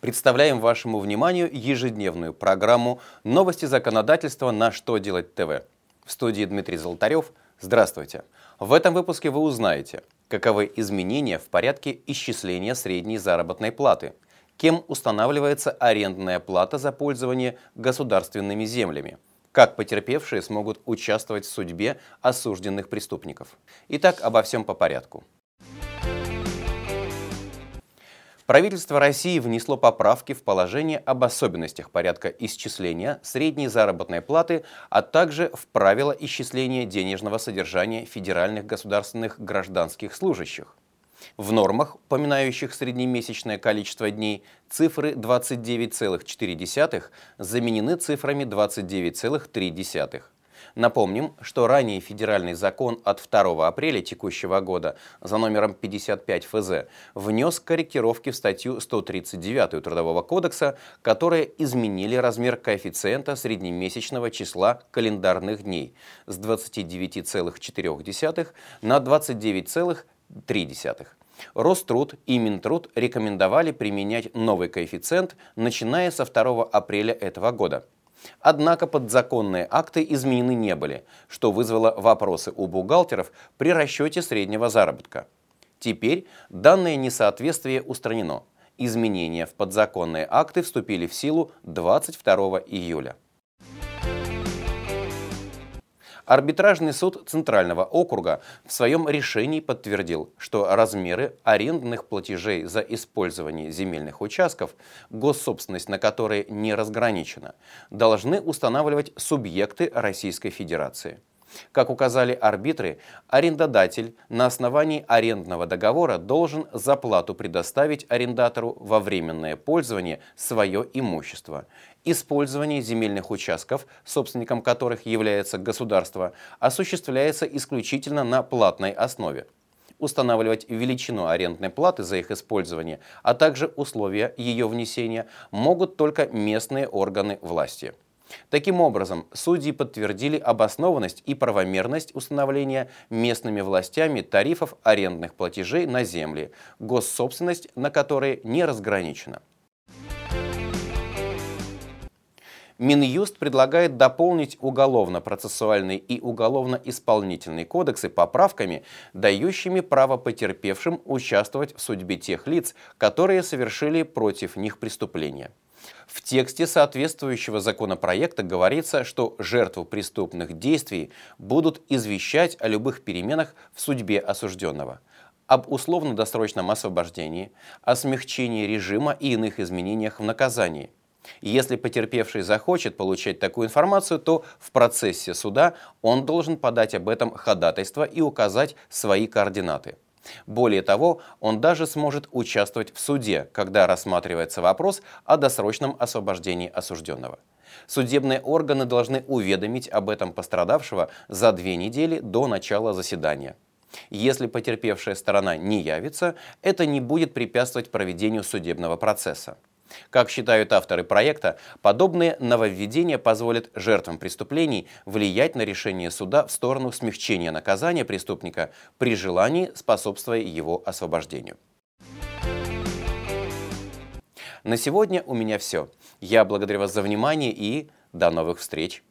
Представляем вашему вниманию ежедневную программу «Новости законодательства на что делать ТВ». В студии Дмитрий Золотарев. Здравствуйте. В этом выпуске вы узнаете, каковы изменения в порядке исчисления средней заработной платы, кем устанавливается арендная плата за пользование государственными землями, как потерпевшие смогут участвовать в судьбе осужденных преступников. Итак, обо всем по порядку. Правительство России внесло поправки в положение об особенностях порядка исчисления средней заработной платы, а также в правила исчисления денежного содержания федеральных государственных гражданских служащих. В нормах, упоминающих среднемесячное количество дней, цифры 29,4 заменены цифрами 29,3. Напомним, что ранее федеральный закон от 2 апреля текущего года за номером 55 ФЗ внес корректировки в статью 139 Трудового кодекса, которые изменили размер коэффициента среднемесячного числа календарных дней с 29,4 на 29,3. Роструд и Минтруд рекомендовали применять новый коэффициент, начиная со 2 апреля этого года. Однако подзаконные акты изменены не были, что вызвало вопросы у бухгалтеров при расчете среднего заработка. Теперь данное несоответствие устранено. Изменения в подзаконные акты вступили в силу 22 июля. Арбитражный суд Центрального округа в своем решении подтвердил, что размеры арендных платежей за использование земельных участков, госсобственность на которые не разграничена, должны устанавливать субъекты Российской Федерации. Как указали арбитры, арендодатель на основании арендного договора должен за плату предоставить арендатору во временное пользование свое имущество. Использование земельных участков, собственником которых является государство, осуществляется исключительно на платной основе устанавливать величину арендной платы за их использование, а также условия ее внесения могут только местные органы власти. Таким образом, судьи подтвердили обоснованность и правомерность установления местными властями тарифов арендных платежей на земли, госсобственность на которые не разграничена. Минюст предлагает дополнить уголовно-процессуальный и уголовно-исполнительный кодексы поправками, дающими право потерпевшим участвовать в судьбе тех лиц, которые совершили против них преступления. В тексте соответствующего законопроекта говорится, что жертву преступных действий будут извещать о любых переменах в судьбе осужденного об условно-досрочном освобождении, о смягчении режима и иных изменениях в наказании. Если потерпевший захочет получать такую информацию, то в процессе суда он должен подать об этом ходатайство и указать свои координаты. Более того, он даже сможет участвовать в суде, когда рассматривается вопрос о досрочном освобождении осужденного. Судебные органы должны уведомить об этом пострадавшего за две недели до начала заседания. Если потерпевшая сторона не явится, это не будет препятствовать проведению судебного процесса. Как считают авторы проекта, подобные нововведения позволят жертвам преступлений влиять на решение суда в сторону смягчения наказания преступника при желании, способствуя его освобождению. На сегодня у меня все. Я благодарю вас за внимание и до новых встреч!